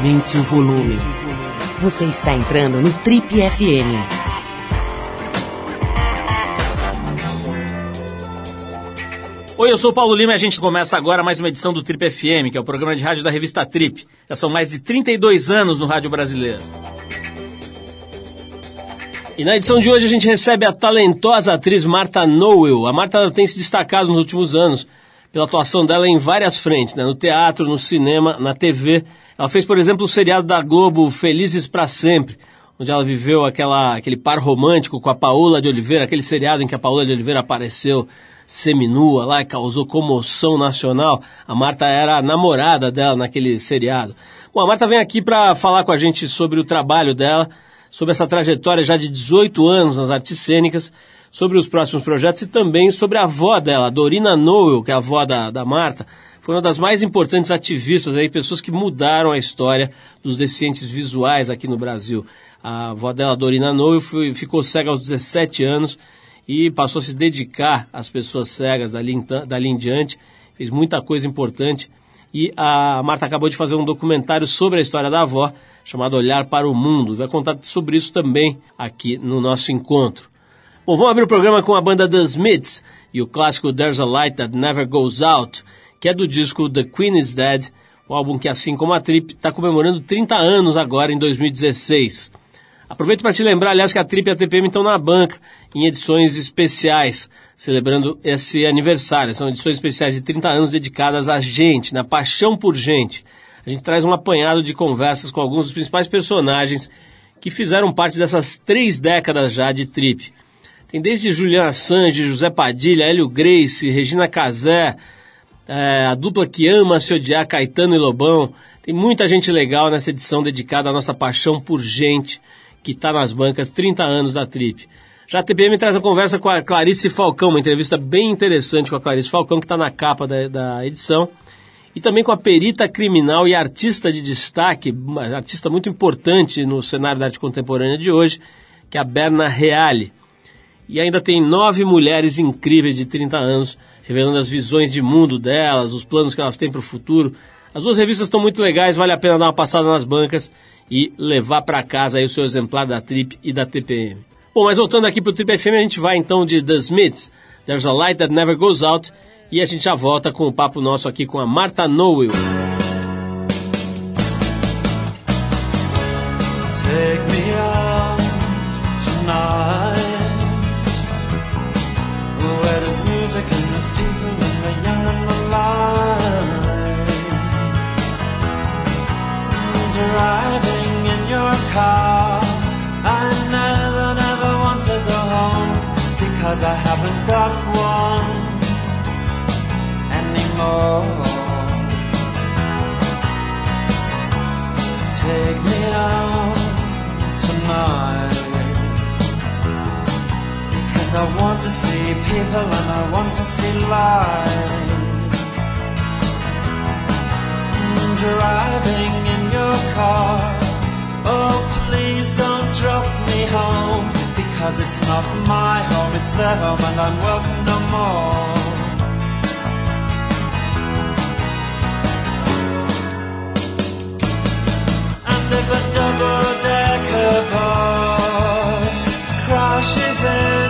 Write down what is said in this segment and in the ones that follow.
Aumente o volume. Você está entrando no Trip FM. Oi, eu sou o Paulo Lima e a gente começa agora mais uma edição do Trip FM, que é o programa de rádio da revista Trip. Já são mais de 32 anos no rádio brasileiro. E na edição de hoje a gente recebe a talentosa atriz Marta Noel. A Marta tem se destacado nos últimos anos pela atuação dela em várias frentes, né? no teatro, no cinema, na TV. Ela fez, por exemplo, o seriado da Globo Felizes para Sempre, onde ela viveu aquela, aquele par romântico com a Paola de Oliveira, aquele seriado em que a Paola de Oliveira apareceu seminua lá e causou comoção nacional. A Marta era a namorada dela naquele seriado. Bom, a Marta vem aqui para falar com a gente sobre o trabalho dela, sobre essa trajetória já de 18 anos nas artes cênicas, sobre os próximos projetos e também sobre a avó dela, Dorina Noel, que é a avó da, da Marta, foi uma das mais importantes ativistas aí, pessoas que mudaram a história dos deficientes visuais aqui no Brasil. A avó dela, Dorina Noel, ficou cega aos 17 anos e passou a se dedicar às pessoas cegas dali dali em diante, fez muita coisa importante. E a Marta acabou de fazer um documentário sobre a história da avó, chamado Olhar para o Mundo. Vai contar sobre isso também aqui no nosso encontro. Bom, vamos abrir o programa com a banda The Smiths e o clássico There's a Light That Never Goes Out, que é do disco The Queen is Dead, o álbum que, assim como a Trip, está comemorando 30 anos agora em 2016. Aproveito para te lembrar, aliás, que a Trip e a TPM estão na banca em edições especiais, celebrando esse aniversário. São edições especiais de 30 anos dedicadas a gente, na paixão por gente. A gente traz um apanhado de conversas com alguns dos principais personagens que fizeram parte dessas três décadas já de Trip. Tem desde Julian Assange, José Padilha, Hélio Grace, Regina Casé, é, a dupla que ama se odiar, Caetano e Lobão. Tem muita gente legal nessa edição dedicada à nossa paixão por gente que está nas bancas 30 anos da Trip. Já a TPM traz a conversa com a Clarice Falcão, uma entrevista bem interessante com a Clarice Falcão, que está na capa da, da edição. E também com a perita criminal e artista de destaque, artista muito importante no cenário da arte contemporânea de hoje, que é a Berna Reale. E ainda tem nove mulheres incríveis de 30 anos, revelando as visões de mundo delas, os planos que elas têm para o futuro. As duas revistas estão muito legais, vale a pena dar uma passada nas bancas e levar para casa aí o seu exemplar da Trip e da TPM. Bom, mas voltando aqui para o Trip FM, a gente vai então de The Smiths, There's a Light That Never Goes Out, e a gente já volta com o papo nosso aqui com a Marta Noel. Take me car. I never, never want to go home because I haven't got one anymore. Take me out tonight because I want to see people and I want to see life. Mm, driving in your car. Please don't drop me home because it's not my home, it's their home, and I'm welcome no more. And if a double decker bus crashes into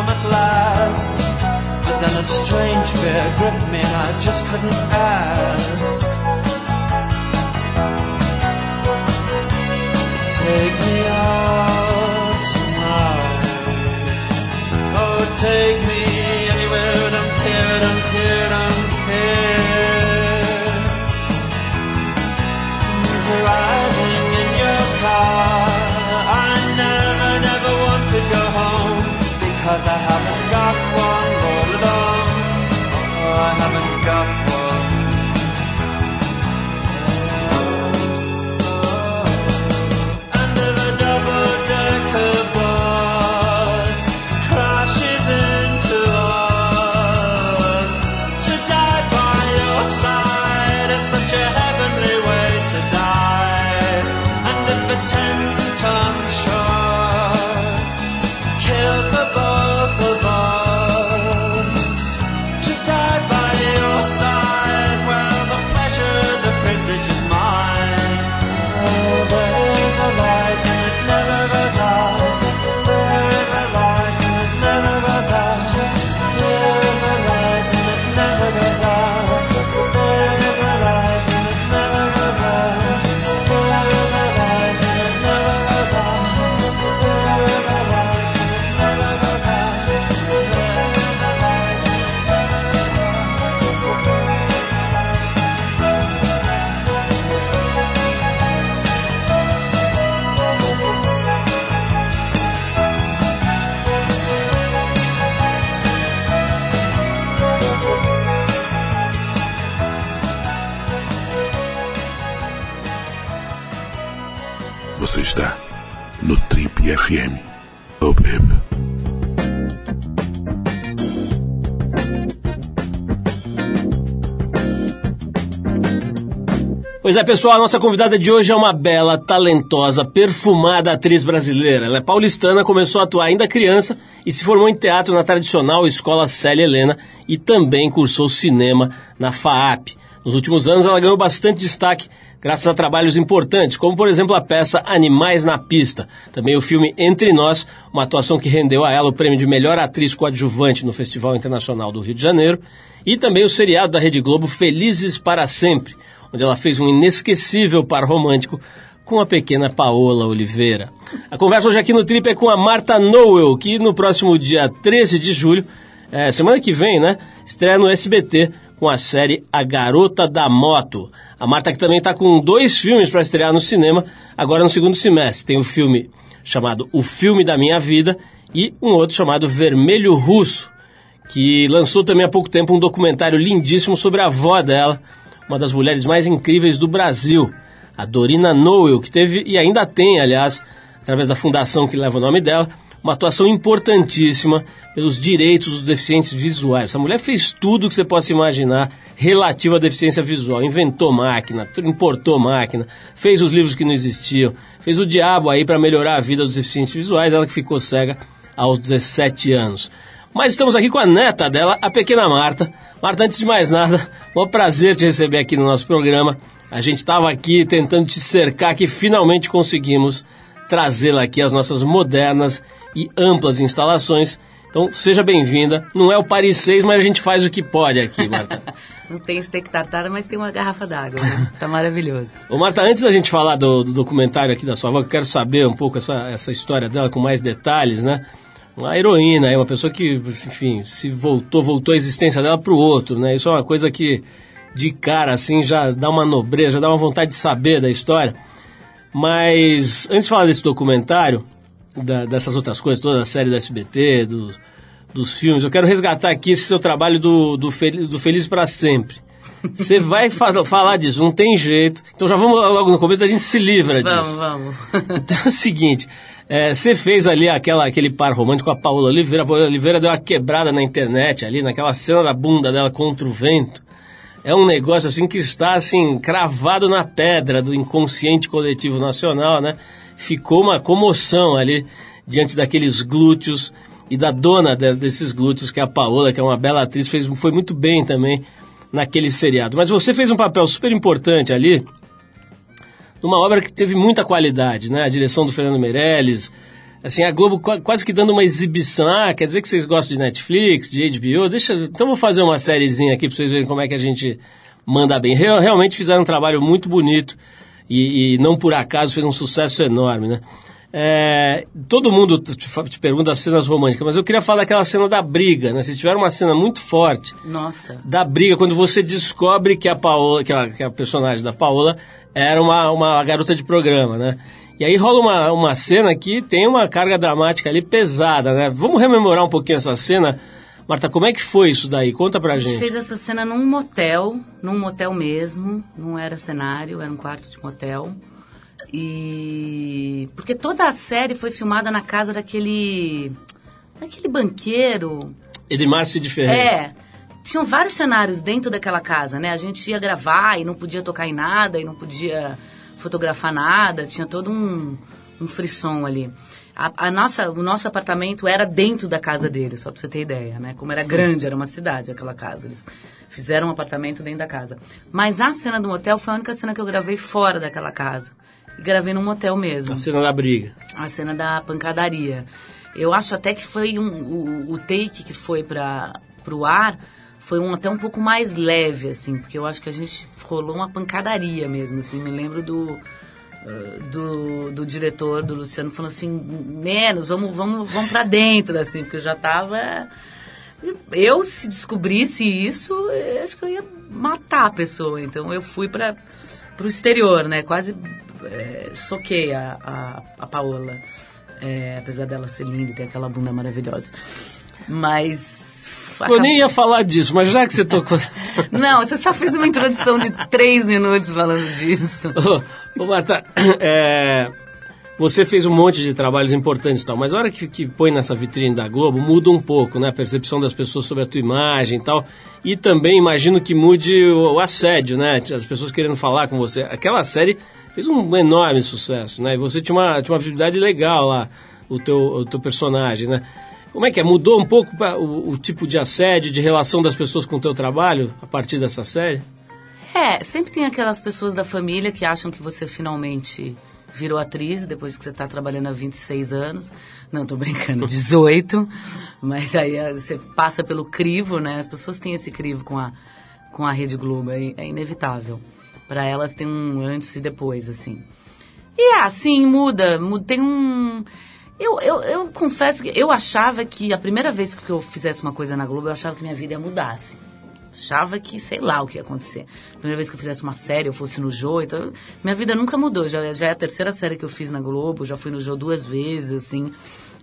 come at last. But then a strange fear gripped me, and I just couldn't ask. Take me out tonight. Oh, take Você está no Trip FM. Oh, baby. Pois é, pessoal, a nossa convidada de hoje é uma bela, talentosa, perfumada atriz brasileira. Ela é paulistana, começou a atuar ainda criança e se formou em teatro na tradicional Escola Célia Helena e também cursou cinema na FAAP. Nos últimos anos ela ganhou bastante destaque graças a trabalhos importantes, como por exemplo a peça Animais na Pista, também o filme Entre Nós, uma atuação que rendeu a ela o prêmio de melhor atriz coadjuvante no Festival Internacional do Rio de Janeiro, e também o seriado da Rede Globo Felizes para Sempre, onde ela fez um inesquecível par romântico com a pequena Paola Oliveira. A conversa hoje aqui no Trip é com a Marta Noel, que no próximo dia 13 de julho, é, semana que vem, né, estreia no SBT com a série A Garota da Moto. A Marta que também está com dois filmes para estrear no cinema, agora no segundo semestre. Tem o filme chamado O Filme da Minha Vida e um outro chamado Vermelho Russo, que lançou também há pouco tempo um documentário lindíssimo sobre a avó dela, uma das mulheres mais incríveis do Brasil, a Dorina Noel, que teve e ainda tem, aliás, através da fundação que leva o nome dela, uma atuação importantíssima pelos direitos dos deficientes visuais. Essa mulher fez tudo que você possa imaginar relativo à deficiência visual. Inventou máquina, importou máquina, fez os livros que não existiam, fez o diabo aí para melhorar a vida dos deficientes visuais, ela que ficou cega aos 17 anos. Mas estamos aqui com a neta dela, a pequena Marta. Marta, antes de mais nada, um prazer te receber aqui no nosso programa. A gente estava aqui tentando te cercar, que finalmente conseguimos trazê-la aqui às nossas modernas e amplas instalações. Então, seja bem-vinda. Não é o Paris 6, mas a gente faz o que pode aqui, Marta. Não tem steak tartar, mas tem uma garrafa d'água. Né? Tá maravilhoso. Ô, Marta, antes da gente falar do, do documentário aqui da sua avó, eu quero saber um pouco essa, essa história dela com mais detalhes, né? Uma heroína, é uma pessoa que, enfim, se voltou, voltou a existência dela para o outro, né? Isso é uma coisa que, de cara, assim, já dá uma nobreza, já dá uma vontade de saber da história. Mas, antes de falar desse documentário, da, dessas outras coisas, toda a série do SBT, do, dos filmes, eu quero resgatar aqui esse seu trabalho do, do, Fel, do Feliz para Sempre. Você vai fa falar disso, não tem jeito. Então já vamos logo no começo, a gente se livra disso. Vamos, vamos. Então é o seguinte, é, você fez ali aquela, aquele par romântico com a Paola Oliveira. A Paola Oliveira deu uma quebrada na internet ali, naquela cena da bunda dela contra o vento. É um negócio assim que está assim cravado na pedra do inconsciente coletivo nacional, né? Ficou uma comoção ali diante daqueles glúteos e da dona desses glúteos, que é a Paola, que é uma bela atriz, fez, foi muito bem também naquele seriado. Mas você fez um papel super importante ali, numa obra que teve muita qualidade, né? A direção do Fernando Meirelles, assim, a Globo quase que dando uma exibição. Ah, quer dizer que vocês gostam de Netflix, de HBO? Deixa, então vou fazer uma sériezinha aqui para vocês verem como é que a gente manda bem. Real, realmente fizeram um trabalho muito bonito e, e, não por acaso fez um sucesso enorme, né? É, todo mundo te, te, pergunta as cenas românticas, mas eu queria falar daquela cena da briga, né? Vocês tiveram uma cena muito forte. Nossa. Da briga, quando você descobre que a Paola, que a, que a personagem da Paola era uma, uma garota de programa, né? E aí rola uma, uma cena que tem uma carga dramática ali pesada, né? Vamos rememorar um pouquinho essa cena. Marta, como é que foi isso daí? Conta pra A gente gente. fez essa cena num motel, num motel mesmo, não era cenário, era um quarto de motel. E porque toda a série foi filmada na casa daquele daquele banqueiro. Edmar Cid Ferreira. É. Tinham vários cenários dentro daquela casa, né? A gente ia gravar e não podia tocar em nada e não podia fotografar nada, tinha todo um, um frisson ali. A, a nossa, o nosso apartamento era dentro da casa deles, só pra você ter ideia, né? Como era grande, era uma cidade aquela casa. Eles fizeram um apartamento dentro da casa. Mas a cena do motel foi a única cena que eu gravei fora daquela casa. E gravei num motel mesmo A cena da briga. a cena da pancadaria. Eu acho até que foi um, o, o take que foi para o ar foi um até um pouco mais leve, assim, porque eu acho que a gente rolou uma pancadaria mesmo, assim. Me lembro do, eh, do, do diretor, do Luciano, falando assim, menos, vamos, vamos, vamos para dentro, assim, porque eu já tava... Eu, se descobrisse isso, eu acho que eu ia matar a pessoa. Então eu fui para o exterior, né? Quase é, soquei a, a, a Paola. É, apesar dela ser linda e ter aquela bunda maravilhosa. Mas. Eu nem ia falar disso, mas já que você tocou. Não, você só fez uma introdução de três minutos falando disso. ô, ô, Marta, é, você fez um monte de trabalhos importantes e tal, mas a hora que, que põe nessa vitrine da Globo, muda um pouco, né? A percepção das pessoas sobre a tua imagem e tal. E também imagino que mude o, o assédio, né? As pessoas querendo falar com você. Aquela série fez um enorme sucesso, né? E você tinha uma, tinha uma visibilidade legal lá, o teu, o teu personagem, né? Como é que é? Mudou um pouco o, o tipo de assédio, de relação das pessoas com o teu trabalho a partir dessa série? É, sempre tem aquelas pessoas da família que acham que você finalmente virou atriz depois que você está trabalhando há 26 anos. Não, tô brincando, 18. Mas aí eh, você passa pelo crivo, né? As pessoas têm esse crivo com a, com a Rede Globo, é, é inevitável. Para elas tem um antes e depois, assim. E assim, muda, muda tem um... Eu, eu, eu confesso que eu achava que a primeira vez que eu fizesse uma coisa na Globo, eu achava que minha vida ia mudar, assim achava que sei lá o que ia acontecer. Primeira vez que eu fizesse uma série, eu fosse no Jô, então minha vida nunca mudou. Já, já é a terceira série que eu fiz na Globo, já fui no Jô duas vezes, assim.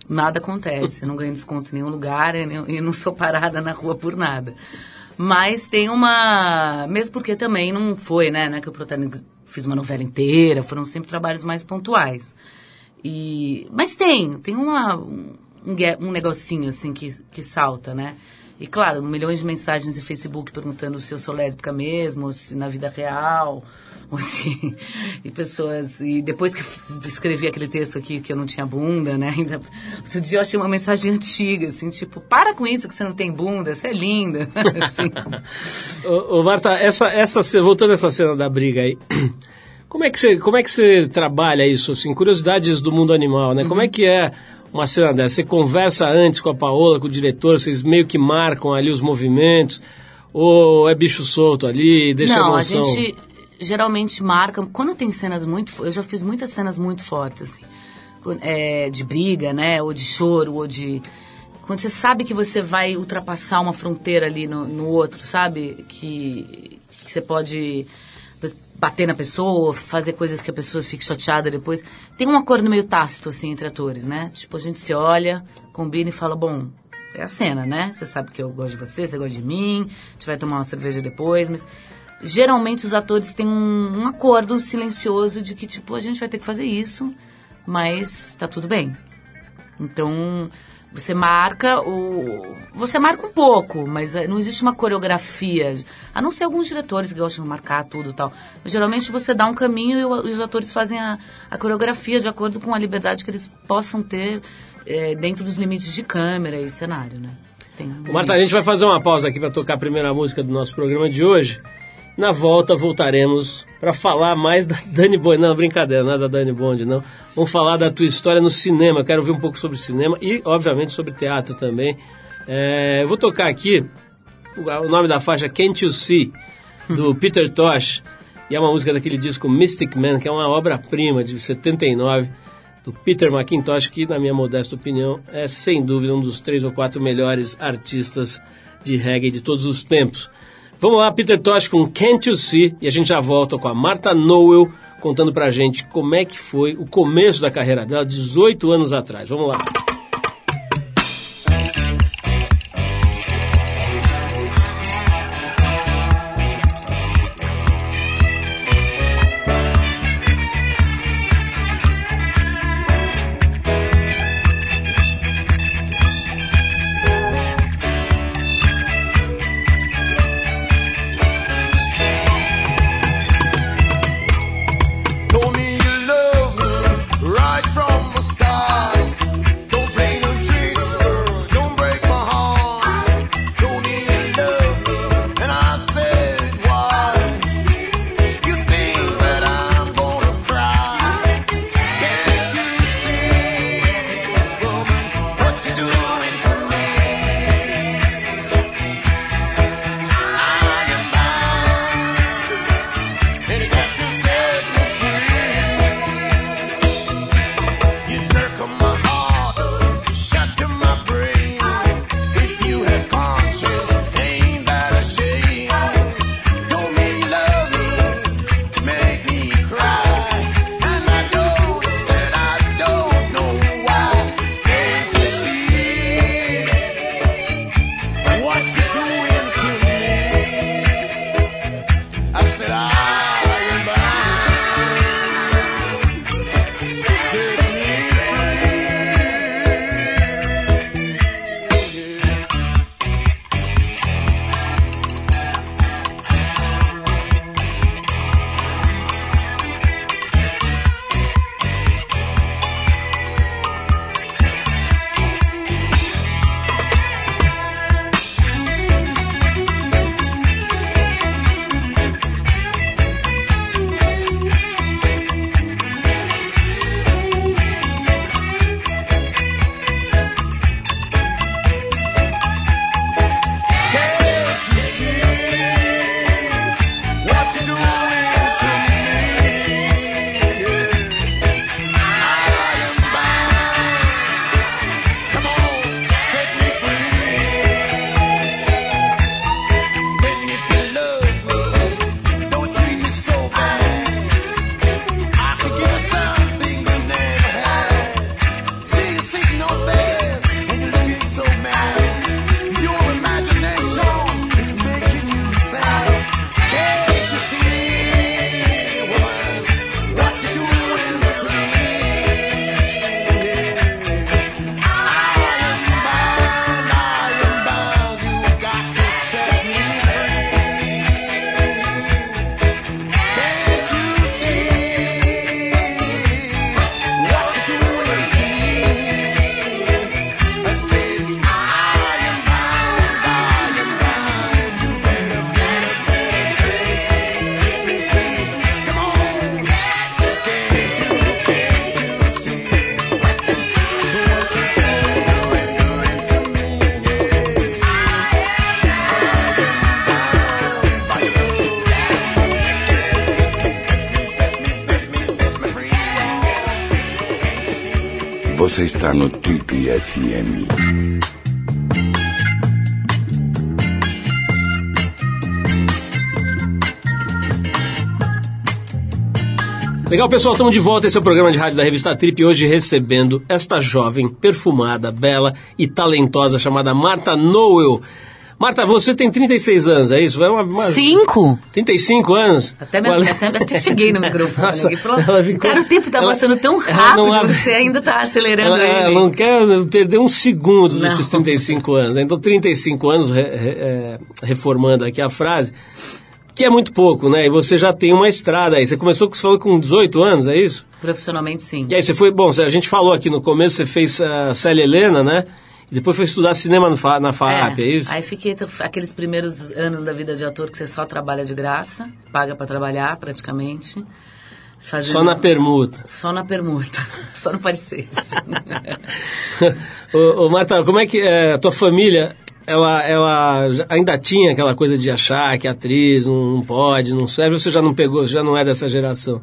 Nada acontece, eu não ganho desconto em nenhum lugar e não sou parada na rua por nada. Mas tem uma. Mesmo porque também não foi, né? né que eu fiz uma novela inteira, foram sempre trabalhos mais pontuais. E, mas tem, tem uma, um, um negocinho assim que, que salta, né? E claro, milhões de mensagens no Facebook perguntando se eu sou lésbica mesmo, se na vida real, ou se. E pessoas. E depois que escrevi aquele texto aqui que eu não tinha bunda, né? Ainda, outro dia eu achei uma mensagem antiga, assim, tipo, para com isso que você não tem bunda, você é linda. assim. Ô, ô, Marta, essa, essa, voltando a essa cena da briga aí, como é que você, como é que você trabalha isso, assim, curiosidades do mundo animal, né? Como é que é uma cena dessa? Você conversa antes com a Paola, com o diretor, vocês meio que marcam ali os movimentos, ou é bicho solto ali, deixa não, a a emoção? gente geralmente marca. Quando tem cenas muito. Eu já fiz muitas cenas muito fortes, assim. É, de briga, né? Ou de choro, ou de. Quando você sabe que você vai ultrapassar uma fronteira ali no, no outro, sabe? Que, que você pode bater na pessoa, fazer coisas que a pessoa fique chateada depois. Tem um acordo meio tácito, assim, entre atores, né? Tipo, a gente se olha, combina e fala, bom, é a cena, né? Você sabe que eu gosto de você, você gosta de mim, a gente vai tomar uma cerveja depois, mas geralmente os atores têm um, um acordo silencioso de que, tipo, a gente vai ter que fazer isso, mas tá tudo bem. Então, você marca o. Você marca um pouco, mas eh, não existe uma coreografia. A não ser alguns diretores que gostam de marcar tudo e tal. Mas, geralmente você dá um caminho e, os atores fazem a, a coreografia de acordo com a liberdade que eles possam ter eh, dentro dos limites de câmera e cenário, né? Tem um Marta, a limite. gente vai fazer uma pausa aqui para tocar a primeira música do nosso programa de hoje. Na volta voltaremos para falar mais da Dani Bond. Não, brincadeira, não é da Dani Bond, não. Vamos falar da tua história no cinema. Quero ouvir um pouco sobre cinema e, obviamente, sobre teatro também. É, eu vou tocar aqui o, o nome da faixa Can't You See, do Peter Tosh. E é uma música daquele disco Mystic Man, que é uma obra-prima de 79 do Peter McIntosh, que, na minha modesta opinião, é sem dúvida um dos três ou quatro melhores artistas de reggae de todos os tempos. Vamos lá, Peter Tosh com Can't You See, e a gente já volta com a Marta Noel contando pra gente como é que foi o começo da carreira dela, 18 anos atrás. Vamos lá. Você está no Trip FM. Legal, pessoal, estamos de volta. Esse é o programa de rádio da revista Trip. Hoje recebendo esta jovem, perfumada, bela e talentosa chamada Marta Noel. Marta, você tem 36 anos, é isso? É uma, uma- Cinco? 35 anos? Até, me, Qual- até, até cheguei no microfone. Nossa, ela ficou- Cara, o tempo tá ela- passando tão ela rápido não abre- você ainda tá acelerando Ela, ela ele. não quer perder um segundo Não. desses 35 anos. Então, 35 anos, re- re- é, reformando aqui a frase, que é muito pouco, né? E você já tem uma estrada aí. Você começou, você falou, com 18 anos, é isso? Profissionalmente, sim. E aí você foi, bom, a gente falou aqui no começo, você fez a Célia Helena, né? Depois foi estudar cinema no Fa- na FAAP, é, isso? Aí fiquei aqueles primeiros anos da vida de ator que você só trabalha de graça, paga pra trabalhar praticamente. Fazendo- Só na permuta. Só na permuta, só no pareces. ô, ô, Marta, como é que é, a tua família, ela, ela ainda tinha aquela coisa de achar que atriz não, não pode, não serve, ou você já não pegou, já não é dessa geração?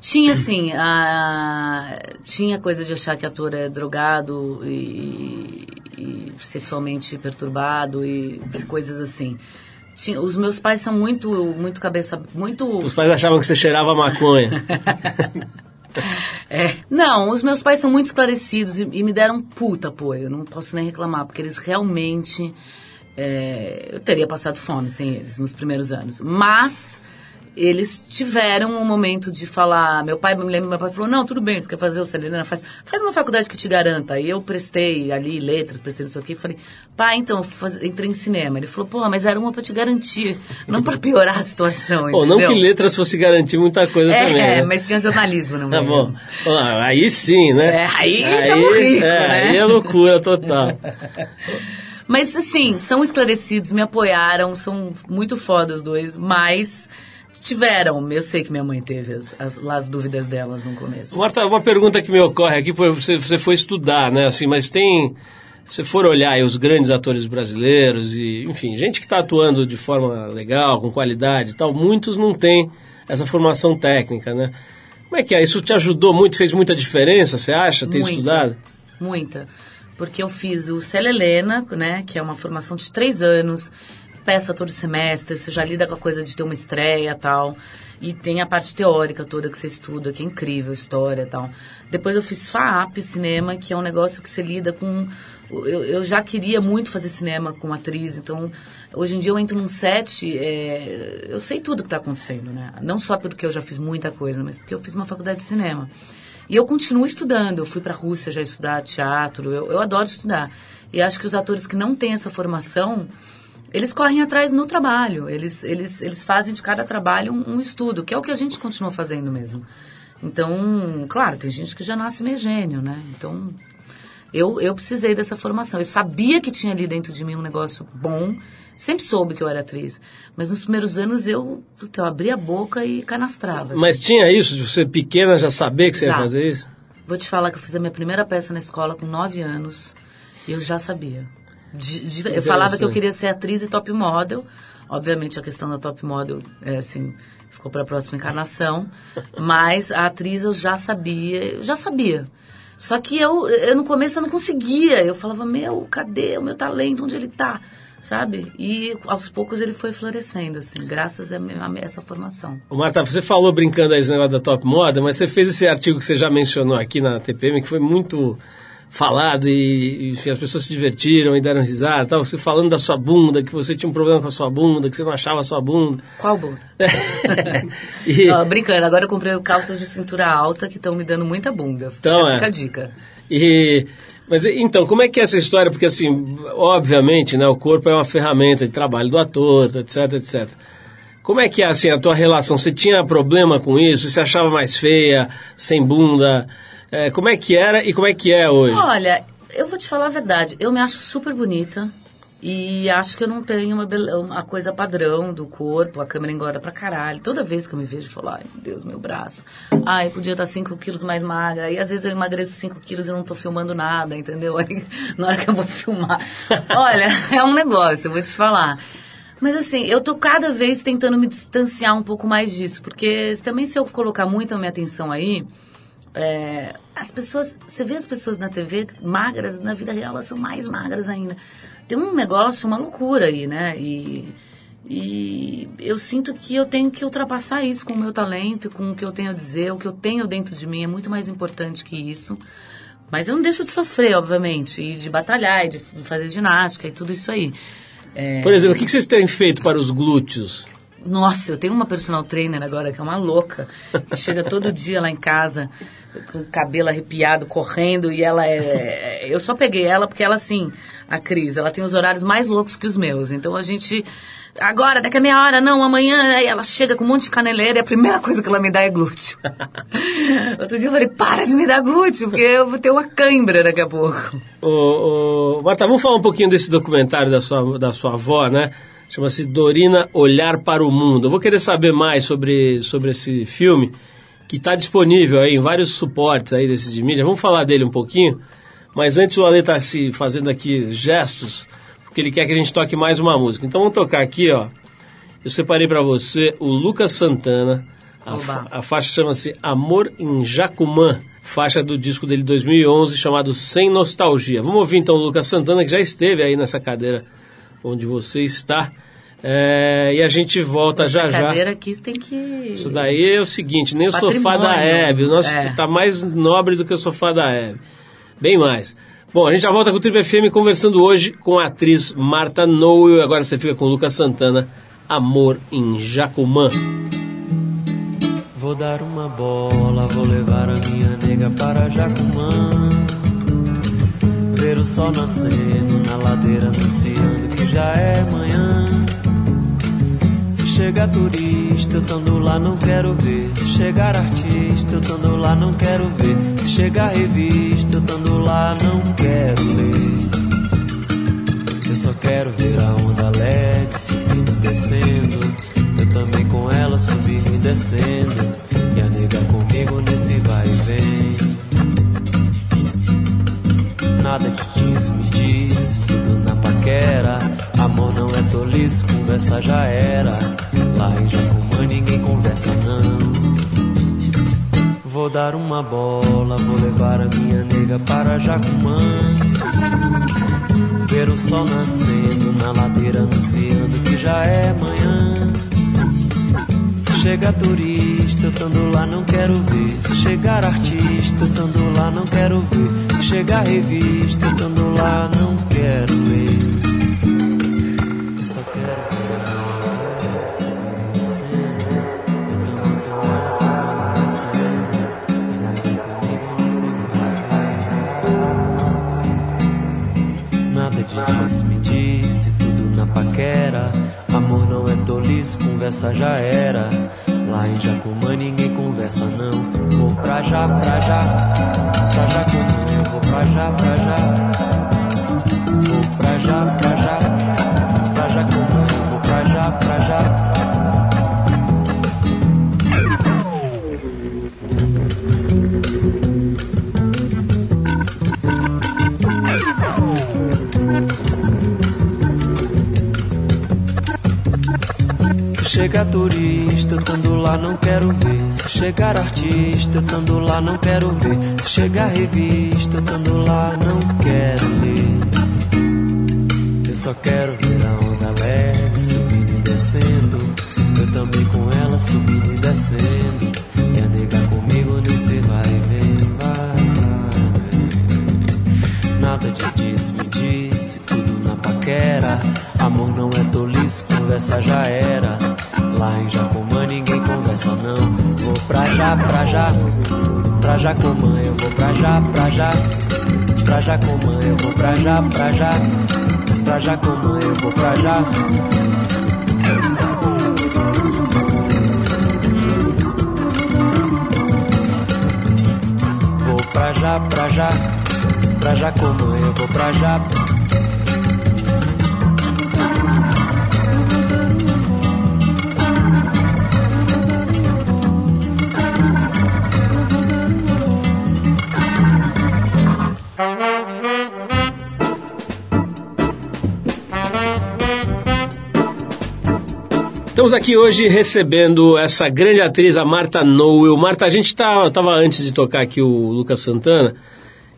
Tinha, assim, a... tinha coisa de achar que ator é drogado e, e sexualmente perturbado e coisas assim. tinha- os meus pais são muito, muito cabeça, muito Os pais achavam que você cheirava maconha. É. Não, os meus pais são muito esclarecidos e, e me deram um puta apoio. Eu não posso nem reclamar, porque eles realmente. é, eu teria passado fome sem eles nos primeiros anos. Mas eles tiveram um momento de falar. Meu pai, me lembro, meu pai falou: Não, tudo bem, você quer fazer o Celina? Faz, faz uma faculdade que te garanta. Aí eu prestei ali letras, prestei isso aqui. Falei: Pai, então, faz- entrei em cinema. Ele falou: Porra, mas era uma pra te garantir, não pra piorar a situação. Pô, não que letras fosse garantir muita coisa É, também. né? mas tinha jornalismo no Tá meio. bom. Ah, Aí sim, né? É, aí tamo rico, é, né? Aí é loucura total. Mas assim, são esclarecidos, me apoiaram, são muito foda os dois, mas tiveram, eu sei que minha mãe teve as, as, as dúvidas delas no começo. Marta, uma pergunta que me ocorre aqui, você, você foi estudar, né? Assim, mas tem. Se for olhar aí os grandes atores brasileiros e, enfim, gente que está atuando de forma legal, com qualidade e tal, muitos não têm essa formação técnica, né? Como é que é? Isso te ajudou muito, fez muita diferença, você acha, ter Muita, estudado? Muita. Porque eu fiz o Célia Helena, né, que é uma formação de três anos, peça todo semestre, você já lida com a coisa de ter uma estreia e tal. E tem a parte teórica toda que você estuda, que é incrível, história e tal. Depois eu fiz FAAP, cinema, que é um negócio que você lida com... Eu, eu já queria muito fazer cinema com atriz, então hoje em dia eu entro num set, é, eu sei tudo que está acontecendo, né? Não só porque eu já fiz muita coisa, mas porque eu fiz uma faculdade de cinema. E eu continuo estudando. Eu fui para a Rússia já estudar teatro. Eu, eu adoro estudar. E acho que os atores que não têm essa formação, eles correm atrás no trabalho. Eles, eles, eles fazem de cada trabalho um, um estudo, que é o que a gente continua fazendo mesmo. Então, claro, tem gente que já nasce meio gênio, né? Então, eu, eu precisei dessa formação. Eu sabia que tinha ali dentro de mim um negócio bom. Sempre soube que eu era atriz. Mas nos primeiros anos eu, eu abria a boca e canastrava. assim. Mas tinha isso, de você pequena já saber que você ia Já. fazer isso? Vou te falar que eu fiz a minha primeira peça na escola com nove anos e eu já sabia. De- de- eu falava que eu queria ser atriz e top model. Obviamente a questão da top model é assim, ficou para a próxima encarnação. Mas a atriz eu já sabia, eu já sabia. Só que eu, eu no começo eu não conseguia. Eu falava, meu, cadê o meu talento? Onde ele tá? Sabe? E aos poucos ele foi florescendo, assim, graças a, a essa formação. Ô, Marta, você falou brincando aí esse negócio da Top Moda, mas você fez esse artigo que você já mencionou aqui na TPM, que foi muito falado e, as pessoas se divertiram e deram risada, tal. Você falando da sua bunda, que você tinha um problema com a sua bunda, que você não achava a sua bunda. Qual bunda? e, Não, brincando, agora eu comprei calças de cintura alta que estão me dando muita bunda. Então, é. fica a dica. e- mas então, como é que é essa história? Porque assim, obviamente, né, o corpo é uma ferramenta de trabalho do ator, etc, etc. Como é que é assim a tua relação? Você tinha problema com isso? Você achava mais feia, sem bunda? É, como é que era e como é que é hoje? Olha, eu vou te falar a verdade. Eu me acho super bonita. E acho que eu não tenho uma, uma coisa padrão do corpo, a câmera engorda pra caralho. Toda vez que eu me vejo, eu falo, ai meu Deus, meu braço. Ai, eu podia estar 5 quilos mais magra. E às vezes eu emagreço 5 quilos e não tô filmando nada, entendeu? Aí, na hora que eu vou filmar. Olha, é um negócio, eu vou te falar. Mas assim, eu tô cada vez tentando me distanciar um pouco mais disso, porque também se eu colocar muito a minha atenção aí, é, as pessoas, você vê as pessoas na TV magras, na vida real elas são mais magras ainda. Tem um negócio, uma loucura aí, né? E, e eu sinto que eu tenho que ultrapassar isso com o meu talento, com o que eu tenho a dizer, o que eu tenho dentro de mim é muito mais importante que isso. Mas eu não deixo de sofrer, obviamente, e de batalhar, e de fazer ginástica e tudo isso aí. É, Por exemplo, o que vocês têm feito para os glúteos? Nossa, eu tenho uma personal trainer agora que é uma louca, que chega todo dia lá em casa com o cabelo arrepiado, correndo, e ela é. Eu só peguei ela porque ela, assim, a Cris, ela tem os horários mais loucos que os meus. Então a gente. Agora, daqui a meia hora, não, amanhã, aí ela chega com um monte de caneleira e a primeira coisa que ela me dá é glúteo. Outro dia eu falei, para de me dar glúteo, porque eu vou ter uma cãibra daqui a pouco. Ô, ô, Marta, vamos falar um pouquinho desse documentário da sua, da sua avó, né? Chama-se Dorina Olhar para o Mundo. Eu vou querer saber mais sobre, sobre esse filme, que está disponível aí em vários suportes aí desses de mídia. Vamos falar dele um pouquinho. Mas antes o Ale está se fazendo aqui gestos, porque ele quer que a gente toque mais uma música. Então vamos tocar aqui, ó. Eu separei para você o Lucas Santana. A, fa- a faixa chama-se Amor em Jacumã, faixa do disco dele de 2011 chamado Sem Nostalgia. Vamos ouvir então o Lucas Santana, que já esteve aí nessa cadeira onde você está. É, e a gente volta já Essa já. cadeira aqui você tem que... Isso daí é o seguinte, nem o sofá da Patrimônio. Hebe, o nosso É. tá mais nobre do que o sofá da Hebe. Bem mais. Bom, a gente já volta com o Triple FM conversando hoje com a atriz Marta Noel. Agora você fica com o Lucas Santana, Amor em Jacumã. Vou dar uma bola, vou levar a minha nega para Jacumã. Ver o sol nascendo na ladeira, anunciando que já é manhã. Se chegar turista, eu tando lá, não quero ver. Se chegar artista, eu tando lá, não quero ver. Se chegar revista, eu tando lá, não quero ler. Eu só quero ver a onda leve subindo e descendo. Eu também com ela subindo e descendo. E a nega comigo nesse vai e vem. Nada de disse, me disse, tudo na paquera. Amor não é tolice, conversa já era. Lá em Jacumã ninguém conversa não. Vou dar uma bola, vou levar a minha nega para Jacumã. Ver o sol nascendo na ladeira, anunciando que já é manhã. Chegar turista, eu tando lá, não quero ver. Se chegar artista, eu tando lá, não quero ver. Se chegar revista, eu tando lá, não quero ler. Eu só quero ver subir e descendo. Eu tando ela subindo e descendo. Nada de disse, me disse, tudo na paquera. Amor não é tolice, conversa já era. Lá em Jacumã ninguém conversa não. Vou pra já, pra já, pra Jacumã, eu vou pra já, pra já. Vou pra já, pra já, pra Jacumã, eu vou pra já, pra já. Chegar turista, eu tando lá, não quero ver. Se chegar artista, eu tando lá, não quero ver. Se chegar revista, eu tando lá, não quero ler. Eu só quero ver a onda leve subindo e descendo. Eu também com ela subindo e descendo. E a nega comigo nesse vai e vem, vai. Nada de disse, me disse, tudo na paquera. Amor não é tolice, conversa já era. Lá em Jacumã ninguém conversa não. Vou pra já, pra já, pra Jacumã, eu vou pra já, pra já. Pra Jacumã, eu vou pra já, pra já. Pra Jacumã, eu vou pra já. Vou pra já, pra já, pra Jacumã, eu vou pra já. Estamos aqui hoje recebendo essa grande atriz, a Marta Noel. Marta, a gente tá, tava antes de tocar aqui o Lucas Santana,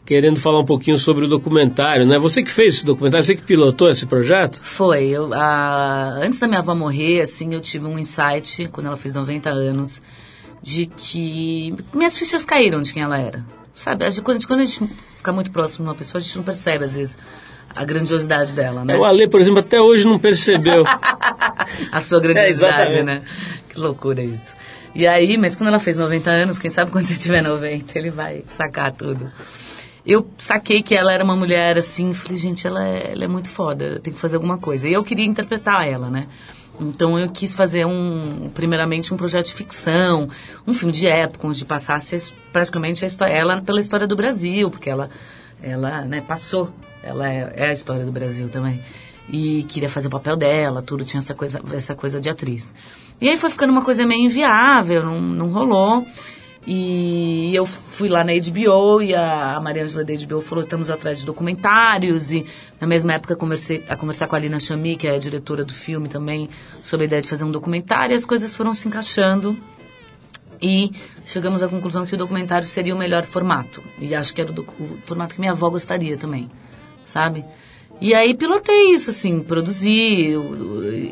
querendo falar um pouquinho sobre o documentário, né? Você que fez esse documentário, você que pilotou esse projeto? Foi. Eu, a- antes da minha avó morrer, assim, eu tive um insight, quando ela fez 90 anos, de que minhas fichas caíram de quem ela era. Sabe? Quando a gente fica muito próximo de uma pessoa, a gente não percebe, às vezes, a grandiosidade dela, né? O Ale, por exemplo, até hoje não percebeu. a sua grandiosidade, exatamente. né? Que loucura isso. E aí, mas quando ela fez 90 anos, quem sabe quando você tiver 90, ele vai sacar tudo. Eu saquei que ela era uma mulher assim, falei, gente, ela é, ela é muito foda, tem que fazer alguma coisa. E eu queria interpretar ela, né? Então eu quis fazer um, primeiramente um projeto de ficção, um filme de época, onde passasse as- praticamente a história, ela pela história do Brasil, porque ela, ela né, passou, ela é, é a história do Brasil também e queria fazer o papel dela, tudo tinha essa coisa, essa coisa de atriz. E aí foi ficando uma coisa meio inviável, não, não rolou. E eu fui lá na HBO e a, Maria Angela da HBO falou, estamos atrás de documentários e na mesma época comecei a conversar com a Alina Chami, que é a diretora do filme também, sobre a ideia de fazer um documentário e as coisas foram se encaixando e chegamos à conclusão que o documentário seria o melhor formato. E acho que era o, o formato que minha avó gostaria também, sabe? E aí pilotei isso, assim, produzi,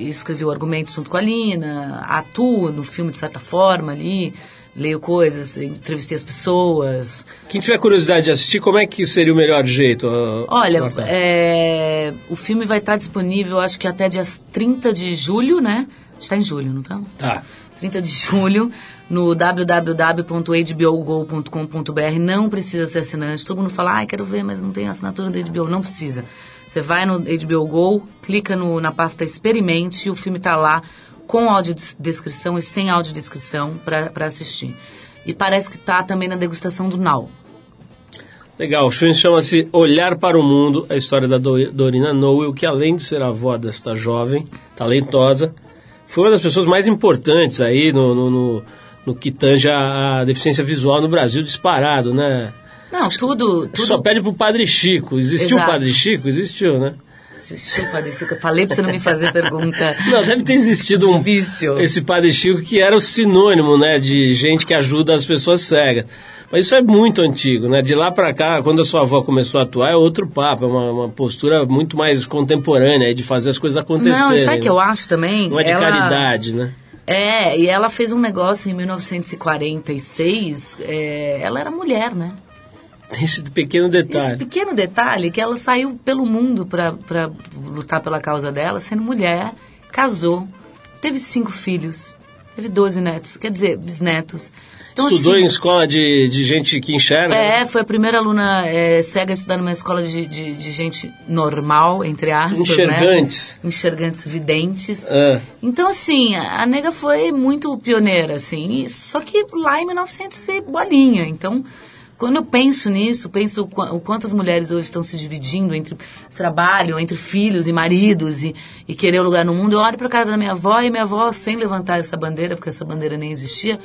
escrevi o argumento junto com a Lina, atuo no filme de certa forma ali, leio coisas, entrevistei as pessoas. Quem tiver curiosidade de assistir, como é que seria o melhor jeito? Olha, é, o filme vai estar disponível, acho que até dia 30 de julho, né? Está em julho, não tá? Tá. 30 de julho, no www.hbogol.com.br. Não precisa ser assinante. Todo mundo fala, ai, quero ver, mas não tem assinatura da HBO. Não precisa. Você vai no HBO Go, clica no- na pasta Experimente, e o filme tá lá com audiodescrição e sem audiodescrição para assistir. E parece que tá também na degustação do Now. Legal, o filme chama-se Olhar para o Mundo, a história da Do- Dorina Noel, que além de ser avó desta jovem, talentosa, foi uma das pessoas mais importantes aí no, no, no, no que tange a, deficiência visual no Brasil, disparado, né? Não, tudo... tudo Só pede pro Padre Chico. Existiu o Exato. Padre Chico? Existiu, né? Desculpa, deixa que eu falei pra você não me fazer pergunta. Não, deve ter existido um, Difícil. esse Padre Chico que era o sinônimo, né, de gente que ajuda as pessoas cegas. Mas isso é muito antigo, né? De lá pra cá, quando a sua avó começou a atuar, é outro papo, é uma, uma postura muito mais contemporânea de fazer as coisas acontecerem. Não, sabe o que né? eu acho também? Não é de Ela- caridade, né? É, e ela fez um negócio em 1946. é, ela era mulher, né? Esse pequeno Esse detalhe. pequeno detalhe que ela saiu pelo mundo pra, pra lutar pela causa dela, sendo mulher, casou, teve cinco filhos, teve 12 netos, quer dizer, bisnetos. Então, Estudou assim, em escola de, de gente que enxerga. né? É, foi a primeira aluna é, cega a estudar numa escola de, de, de gente normal, entre aspas, Enxergantes. né? Enxergantes videntes. Ah. Então, assim, a a nega foi muito pioneira, assim, e- só que lá em 1900 e bolinha. Então, quando eu penso nisso, penso o qua- o quanto as mulheres hoje estão se dividindo entre trabalho, entre filhos e maridos e, e querer o lugar no mundo. Eu olho para a cara da minha avó e minha avó, sem levantar essa bandeira, porque essa bandeira nem existia,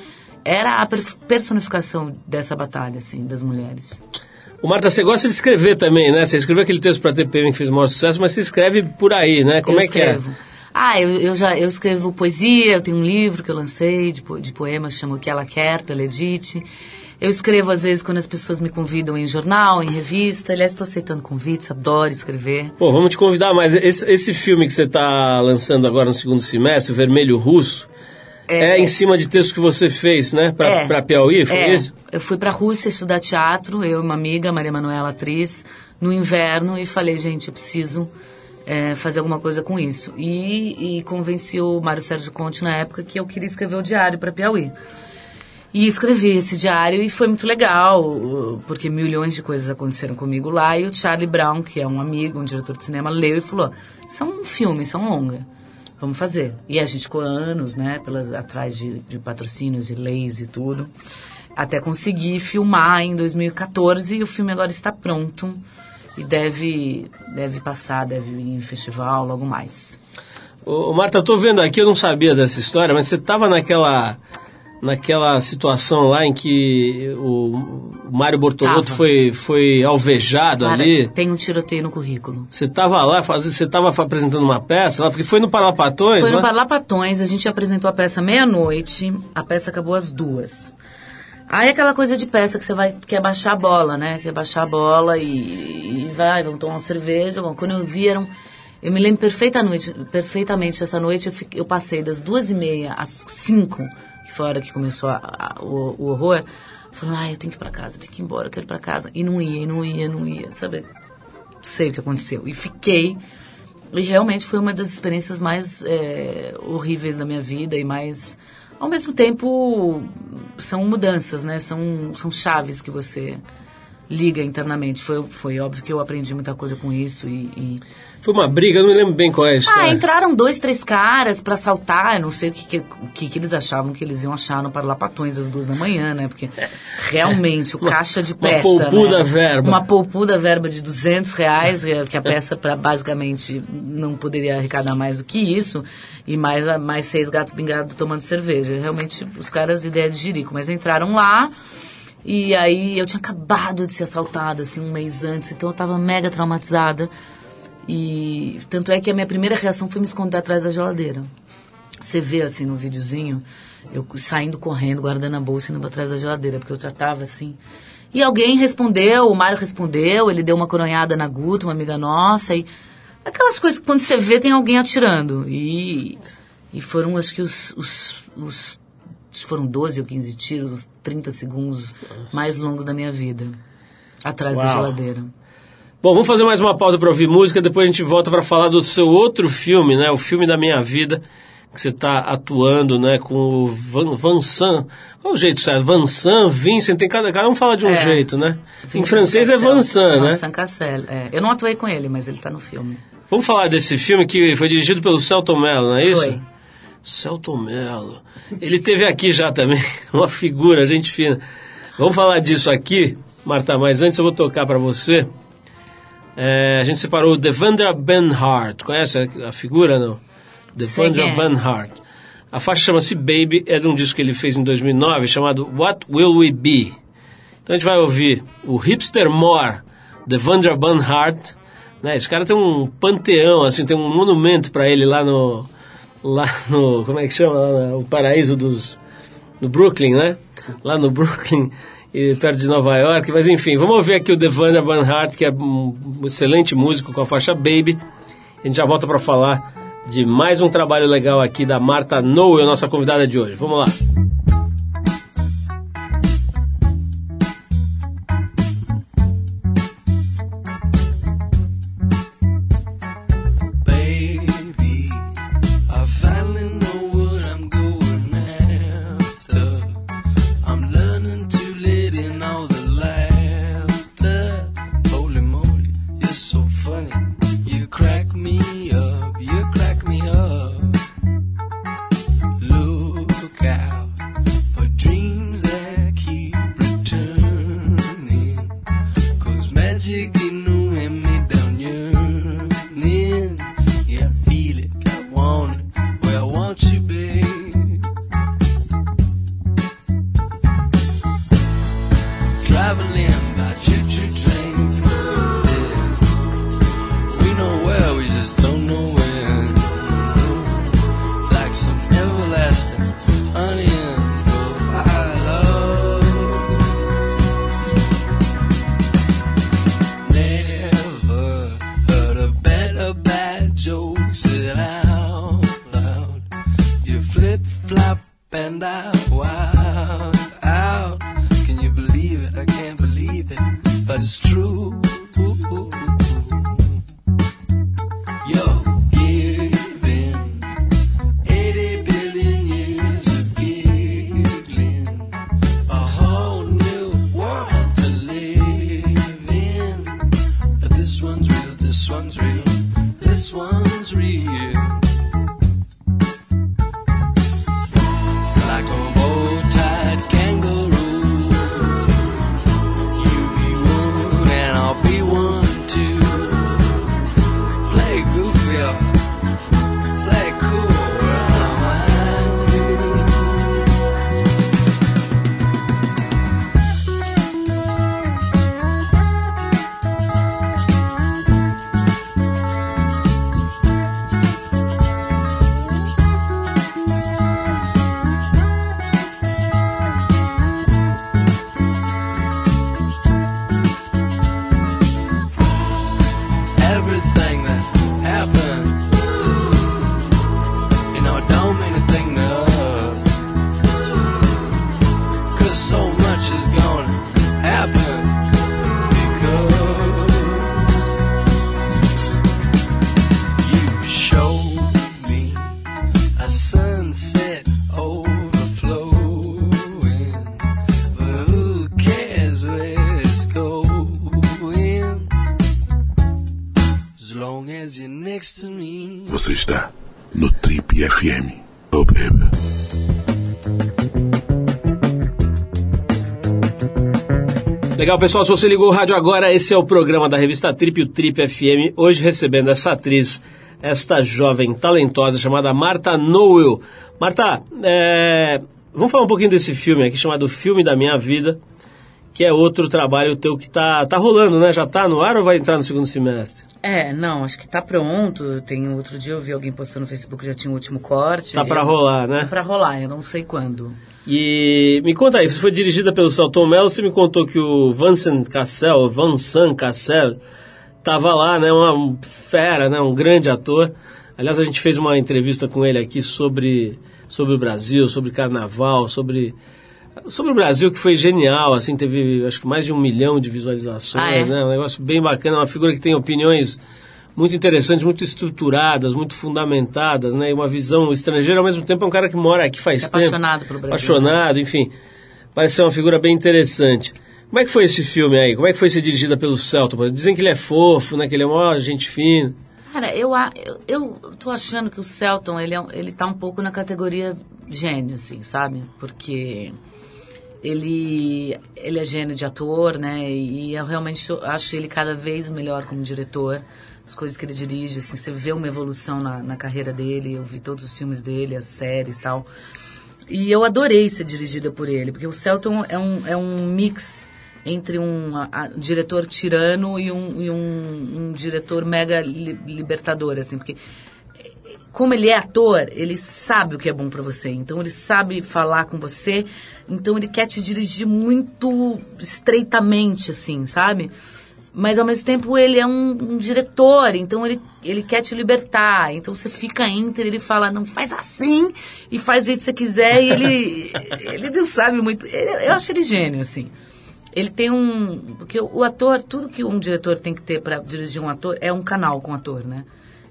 era a per- personificação dessa batalha, assim, das mulheres. O Marta, você gosta de escrever também, né? Você escreveu aquele texto para TPM que fez o maior sucesso, mas você escreve por aí, né? Como eu é escrevo. que Ah, eu, eu já eu escrevo poesia, eu tenho um livro que eu lancei de, de poemas, chama O Que Ela Quer, pela Edite. Eu escrevo, às vezes, quando as pessoas me convidam em jornal, em revista. Aliás, estou aceitando convites, adoro escrever. é? Pô, vamos te convidar mais. Esse, esse filme que você está lançando agora no segundo semestre, o Vermelho Russo, é, em cima de texto que você fez, né? Pra, É. pra Piauí, foi É, isso? Eu fui pra Rússia estudar teatro, eu e uma amiga, Maria Manuela, atriz, no inverno, e falei, gente, eu preciso é, fazer alguma coisa com isso. E, e convenci o Mário Sérgio Conte, na época, que eu queria escrever o diário para Piauí. E escrevi esse diário e foi muito legal, porque milhões de coisas aconteceram comigo lá. E o Charlie Brown, que é um amigo, um diretor de cinema, leu e falou: Isso é um filme, isso é um longa. Vamos fazer. E a gente ficou anos, né, pelas, atrás de, de patrocínios e leis e tudo, até conseguir filmar em 2014 e o filme agora está pronto e deve, deve passar, deve ir em festival logo mais. Ô, Marta, eu tô vendo aqui, eu não sabia dessa história, mas você tava naquela naquela situação lá em que o, Mário Bortolotto foi, foi alvejado Cara, ali. tem um tiroteio no currículo. Você tava lá, você tava apresentando uma peça lá, porque foi no Parlapatões, Foi no né? Parlapatões, a gente apresentou a peça meia-noite, a peça acabou às duas. Aí aquela coisa de peça que você vai, quer baixar a bola, né? Quer baixar a bola e, e vai, vamos tomar uma cerveja. Bom, quando eu vi, eram, eu me lembro perfeitamente, perfeitamente essa noite, eu, fiquei- eu passei das duas e meia às cinco, que foi a hora que começou a- a- o, o horror, falando, ai, eu tenho que ir pra casa, eu tenho que ir embora, eu quero ir pra casa. E não ia, e não ia, não ia, sabe? Sei o que aconteceu. E fiquei e realmente foi uma das experiências mais é, horríveis da minha vida e mais. Ao mesmo tempo, são mudanças, né? São, são chaves que você liga internamente. Foi, foi óbvio que eu aprendi muita coisa com isso e... e- Foi uma briga, eu não me lembro bem qual é a história. Ah, entraram dois, três caras pra assaltar. Eu não sei o que, que, que, eles achavam que eles iam achar no Parlapatões às duas da manhã, né? Porque realmente o caixa de uma peça. poupuda né? verba. Uma poupuda verba de 200 reais, que a peça pra, basicamente não poderia arrecadar mais do que isso. E mais, mais seis gatos pingados tomando cerveja. Realmente os caras, ideia de jirico. Mas entraram lá. E aí eu tinha acabado de ser assaltada, assim, um mês antes. Então eu tava mega traumatizada. E tanto é que a minha primeira reação foi me esconder atrás da geladeira. Você vê assim no videozinho, eu saindo correndo, guardando a bolsa e indo pra trás da geladeira, porque eu já tava assim. E alguém respondeu, o Mário respondeu, ele deu uma coronhada na Guta, uma amiga nossa, e Aquelas coisas que quando você vê tem alguém atirando. E, e foram, acho que os, os, os- foram 12 ou 15 tiros, os 30 segundos mais longos da minha vida. Atrás da Uau. geladeira. Bom, vamos fazer mais uma pausa para ouvir música, depois a gente volta para falar do seu outro filme, né? O filme da minha vida, que você está atuando, né? Com o Van, Vincent. Qual é o jeito certo? Vincent, Vincent, tem cada, cada um fala de um É. jeito, né? em Vincent francês é Cassel. Vincent, né? Vincent Cassel, é. Eu não atuei com ele, mas ele tá no filme. Vamos falar desse filme que foi dirigido pelo Celton Mello, não é isso? Foi. Celton Mello. Ele teve aqui já também, uma figura, gente fina. Vamos falar disso aqui, Marta, mas antes eu vou tocar para você. É, a gente separou o Devendra Banhart. Conhece a, figura, não? Quem é. Banhart. A faixa chama-se Baby, é de um disco que ele fez em 2009 chamado What Will We Be? Então a gente vai ouvir o Hipster More, Devendra Banhart. Né? Esse cara tem um panteão, assim, tem um monumento para ele lá no, lá no, como é que chama, lá no, o paraíso dos, no Brooklyn, né? Lá no Brooklyn, perto de Nova York. Mas enfim, vamos ouvir aqui o Devanda Banhart, que é um excelente músico com a faixa Baby. A gente já volta para falar de mais um trabalho legal aqui da Marta Noel, nossa convidada de hoje. Vamos lá. Legal, pessoal, se você ligou o rádio agora, esse é o programa da revista Trip, o Trip FM, hoje recebendo essa atriz, esta jovem talentosa chamada Marta Noel. Marta, é, vamos falar um pouquinho desse filme aqui, chamado Filme da Minha Vida, que é outro trabalho teu que tá, tá rolando, né? Já tá no ar ou vai entrar no segundo semestre? É, não, acho que tá pronto. Tem outro dia eu vi alguém postando no Facebook que já tinha o último corte. Tá pra Eu- rolar, né? Tá pra rolar, eu não sei quando. E me conta aí, você foi dirigida pelo Celton Mello, você me contou que o Vincent Cassel, Vincent Cassel, tava lá, né? Uma fera, né? Um grande ator. Aliás, a gente fez uma entrevista com ele aqui sobre, sobre o Brasil, sobre carnaval, sobre sobre o Brasil que foi genial, assim, teve acho que mais de um milhão de visualizações, Ah, é? né? Um negócio bem bacana, uma figura que tem opiniões muito interessantes, muito estruturadas, muito fundamentadas, né? E uma visão estrangeira, ao mesmo tempo é um cara que mora aqui faz É tempo. apaixonado pelo Brasil, Apaixonado, enfim. Parece ser uma figura bem interessante. Como é que foi esse filme aí? Como é que foi ser dirigida pelo Celton? Dizem que ele é fofo, né? Que ele é uma gente fina. Cara, eu, eu, eu tô achando que o Celton, ele, é, ele tá um pouco na categoria gênio, assim, sabe? Porque ele, ele é gênio de ator, né? E eu realmente acho ele cada vez melhor como diretor. As coisas que ele dirige, assim, você vê uma evolução na, na carreira dele. Eu vi todos os filmes dele, as séries e tal. E eu adorei ser dirigida por ele, porque o Celton é um, é um mix entre um a- a- diretor tirano e um, e um, um diretor mega li- libertador, assim, porque como ele é ator, ele sabe o que é bom pra você, então ele sabe falar com você, então ele quer te dirigir muito estreitamente, assim, sabe? Mas ao mesmo tempo ele é um, um diretor, então ele, ele quer te libertar. Então você fica entre, ele fala, não faz assim e faz do jeito que você quiser. E ele, ele não sabe muito. ele- eu acho ele gênio, assim. Ele tem um. Porque o ator, tudo que um diretor tem que ter para dirigir um ator é um canal com o ator, né?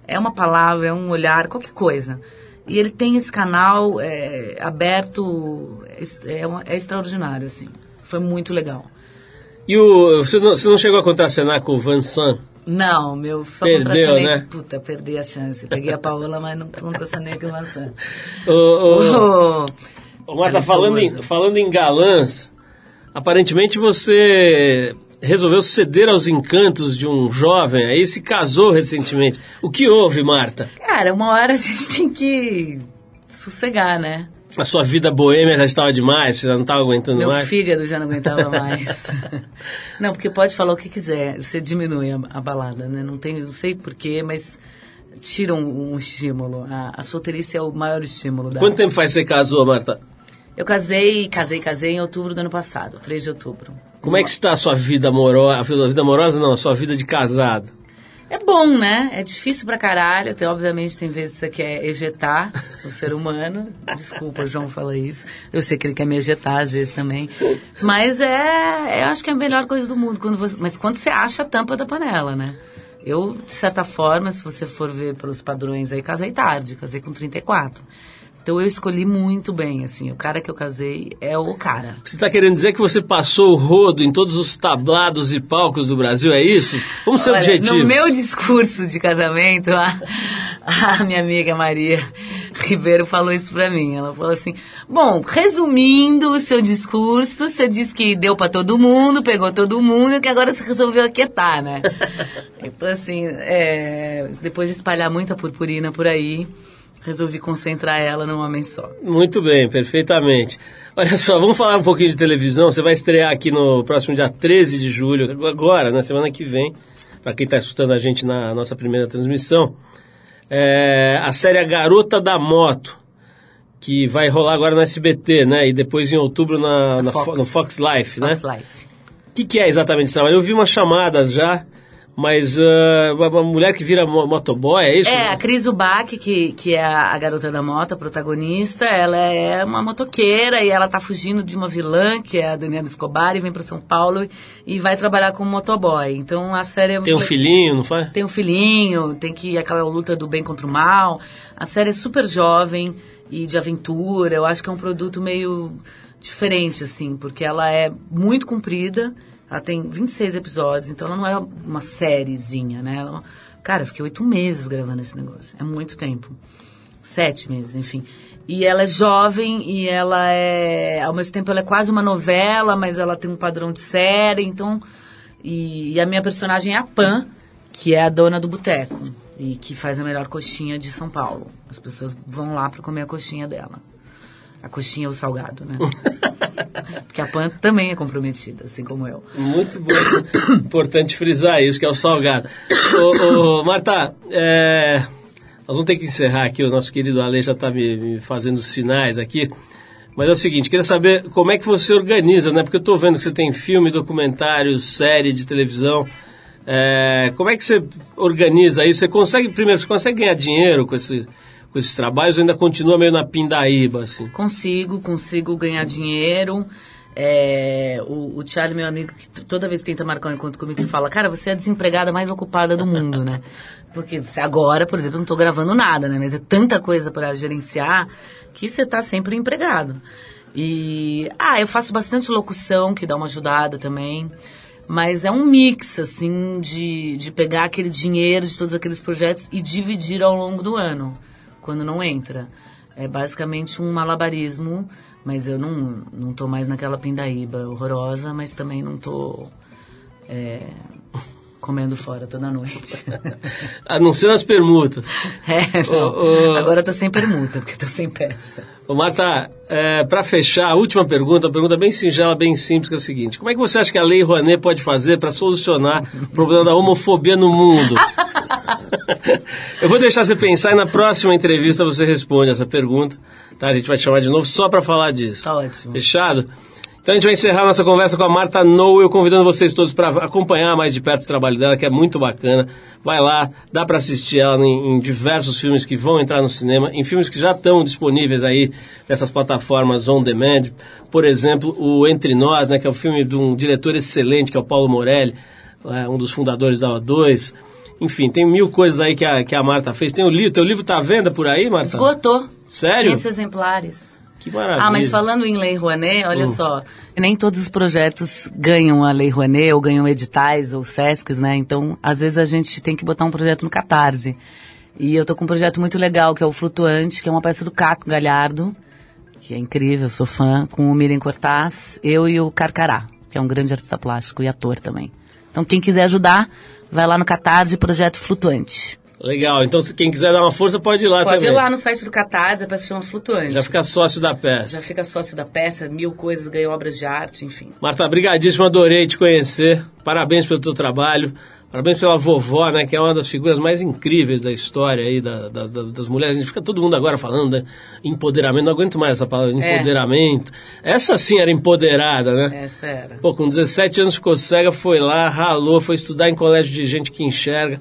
É uma palavra, é um olhar, qualquer coisa. E ele tem esse canal é, aberto, é, é é extraordinário, assim. Foi muito legal. E o, você, não, você não chegou a contracenar com o Van Sant? Não, meu, só Perdeu, né? Puta, perdi a chance. Peguei a Paola, mas não contracenei com a maçã. O, o, Oh, o Marta, falando em, falando em galãs, aparentemente você resolveu ceder aos encantos de um jovem aí se casou recentemente. O que houve, Marta? Cara, uma hora a gente tem que sossegar, né? A sua vida boêmia já estava demais, você já não estava aguentando Meu mais? fígado já não aguentava mais. não, porque pode falar o que quiser, você diminui a, a balada, né? Não tem, não sei porquê, mas tira um, um estímulo. A, a solteirice é o maior estímulo da. Quanto tempo faz que você casou, Marta? Eu casei, casei, casei em outubro do ano passado, 3 de outubro. Como é que está a sua vida amorosa? A vida amorosa não, a sua vida de casado. É bom, né? É difícil pra caralho. Até, obviamente, tem vezes que você quer ejetar o ser humano. Desculpa, o João fala isso. Eu sei que ele quer me ejetar às vezes também. Mas é. Eu acho que é a melhor coisa do mundo. Quando você, mas quando você acha a tampa da panela, né? Eu, de certa forma, se você for ver pelos padrões aí, casei tarde. Casei com 34. Então eu escolhi muito bem, assim. O cara que eu casei é o cara. Você está querendo dizer que você passou o rodo em todos os tablados e palcos do Brasil, é isso? Vamos ser Olha, objetivos. No meu discurso de casamento, a, a minha amiga Maria Ribeiro falou isso pra mim. Ela falou assim: Bom, resumindo o seu discurso, você disse que deu pra todo mundo, pegou todo mundo, que agora você resolveu aquietar, né? então, assim, é, depois de espalhar muita purpurina por aí, resolvi concentrar ela num homem só. Muito bem, perfeitamente. Olha só, vamos falar um pouquinho de televisão. Você vai estrear aqui no próximo dia 13 de julho, agora, na semana que vem, para quem está escutando a gente na nossa primeira transmissão. É, a série A Garota da Moto, que vai rolar agora no SBT, né? E depois em outubro na, na Fox. Fo- no Fox Life, né? Fox Life. O que, que é exatamente esse trabalho? Eu vi umas chamadas já, mas ah, uma, mulher que vira mo- motoboy, é isso? É, a Cris Ubac, que, que é a, garota da moto, a protagonista, ela é uma motoqueira e ela tá fugindo de uma vilã, que é a Daniela Escobar, e vem para São Paulo e vai trabalhar como motoboy. Então a série é Tem um muito- filhinho, não faz? tem um filhinho, tem que aquela luta do bem contra o mal. A série é super jovem e de aventura. Eu acho que é um produto meio diferente, assim, porque ela é muito comprida. Ela tem 26 episódios, então ela não é uma sériezinha, né? Ela, cara, eu fiquei oito meses gravando esse negócio. É muito tempo. Sete meses, enfim. E ela é jovem e ela é. Ao mesmo tempo, ela é quase uma novela, mas ela tem um padrão de série, então. E, e a minha personagem é a Pan, que é a dona do boteco e que faz a melhor coxinha de São Paulo. As pessoas vão lá para comer a coxinha dela. A coxinha ou o salgado, né? Porque a Pan também é comprometida, assim como eu. Muito bom. Importante frisar isso, que é o salgado. ô, ô, Marta, é, nós vamos ter que encerrar aqui. O nosso querido Ale já está me, me fazendo sinais aqui. Mas é o seguinte, queria saber como é que você organiza, né? Porque eu estou vendo que você tem filme, documentário, série de televisão. É, como é que você organiza isso? Você consegue, primeiro, você consegue ganhar dinheiro com, esse, com esses trabalhos ou ainda continua meio na pindaíba, assim? Consigo, consigo ganhar dinheiro. É, o, o Charlie, meu amigo, que toda vez que tenta marcar um encontro comigo, que fala, cara, você é a desempregada mais ocupada do mundo, né? Porque agora, por exemplo, não tô gravando nada, né? Mas é tanta coisa para gerenciar que você tá sempre empregado. E, ah, eu faço bastante locução, que dá uma ajudada também. Mas é um mix, assim, de, de pegar aquele dinheiro de todos aqueles projetos e dividir ao longo do ano, quando não entra. É basicamente um malabarismo, mas eu não, não tô mais naquela pindaíba horrorosa, mas também não tô é, comendo fora toda noite. A não ser nas permutas. é, não. Ô, ô. Agora eu tô sem permuta, porque eu tô sem peça. Ô, Marta, é, para fechar, a última pergunta, uma pergunta bem singela, bem simples, que é o seguinte. Como é que você acha que a Lei Rouanet pode fazer para solucionar o problema da homofobia no mundo? Eu vou deixar você pensar e na próxima entrevista você responde essa pergunta. Tá? A gente vai te chamar de novo só para falar disso. Tá ótimo. Fechado? Então a gente vai encerrar nossa conversa com a Marta Noel, convidando vocês todos para acompanhar mais de perto o trabalho dela, que é muito bacana. Vai lá, dá para assistir ela em, em diversos filmes que vão entrar no cinema, em filmes que já estão disponíveis aí nessas plataformas on demand. Por exemplo, o Entre Nós, né, que é um filme de um diretor excelente, que é o Paulo Morelli, é, um dos fundadores da O2. Enfim, tem mil coisas aí que a, que a Marta fez. Tem o livro, teu livro tá à venda por aí, Marta? Esgotou. Sério? 500 exemplares. Que maravilha. Ah, mas falando em Lei Rouanet, Hum. olha só, nem todos os projetos ganham a Lei Rouanet ou ganham editais ou SESCs, né? Então, às vezes a gente tem que botar um projeto no Catarse. E eu tô com um projeto muito legal, que é o Flutuante, que é uma peça do Caco Galhardo, que é incrível, sou fã, com o Miriam Cortaz, eu e o Carcará, que é um grande artista plástico e ator também. Então, quem quiser ajudar, vai lá no Catarse, Projeto Flutuante. Legal, então se quem quiser dar uma força pode ir lá Pode também. ir lá no site do Catarse, a peça chama Flutuante. Já fica sócio da Já peça. fica sócio da peça, mil coisas, ganhou obras de arte, enfim. Marta, brigadíssimo, adorei te conhecer. Parabéns pelo teu trabalho. Parabéns pela vovó, né, que é uma das figuras mais incríveis da história aí da, da- da- das mulheres. A gente fica todo mundo agora falando, né, empoderamento. Não aguento mais essa palavra, É. empoderamento. Essa sim era empoderada, né? Essa era. Pô, com 17 anos ficou cega, foi lá, ralou, foi estudar em colégio de gente que enxerga,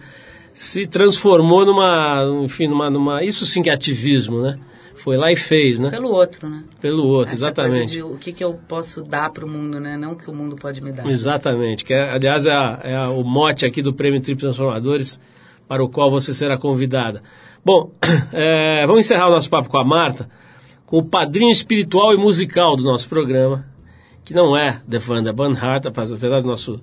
se transformou numa, enfim, numa, numa, isso sim que é ativismo, né? Foi lá e fez, né? Pelo outro, né? Pelo outro, Essa exatamente. de o que, que eu posso dar pro mundo, né? Não o que o mundo pode me dar. Exatamente, que é, aliás é, a- é a- o mote aqui do Prêmio Trip Transformadores, para o qual você será convidada. Bom, é, vamos encerrar o nosso papo com a Marta, com o padrinho espiritual e musical do nosso programa, que não é The Wanda Banhart, apesar do nosso,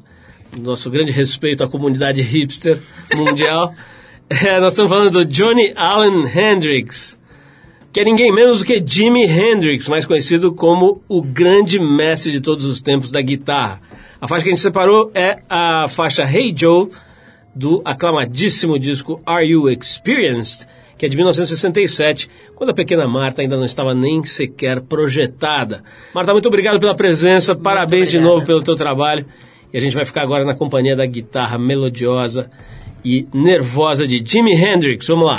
nosso grande respeito à comunidade hipster mundial. É, nós estamos falando do Johnny Allen Hendrix, que é ninguém menos do que Jimi Hendrix, mais conhecido como o grande mestre de todos os tempos da guitarra. A faixa que a gente separou é a faixa Hey Joe, do aclamadíssimo disco Are You Experienced, que é de 1967, quando a pequena Marta ainda não estava nem sequer projetada. Marta, muito obrigado pela presença, parabéns de obrigada. novo pelo teu trabalho. E a gente vai ficar agora na companhia da guitarra melodiosa e nervosa de Jimi Hendrix. Vamos lá.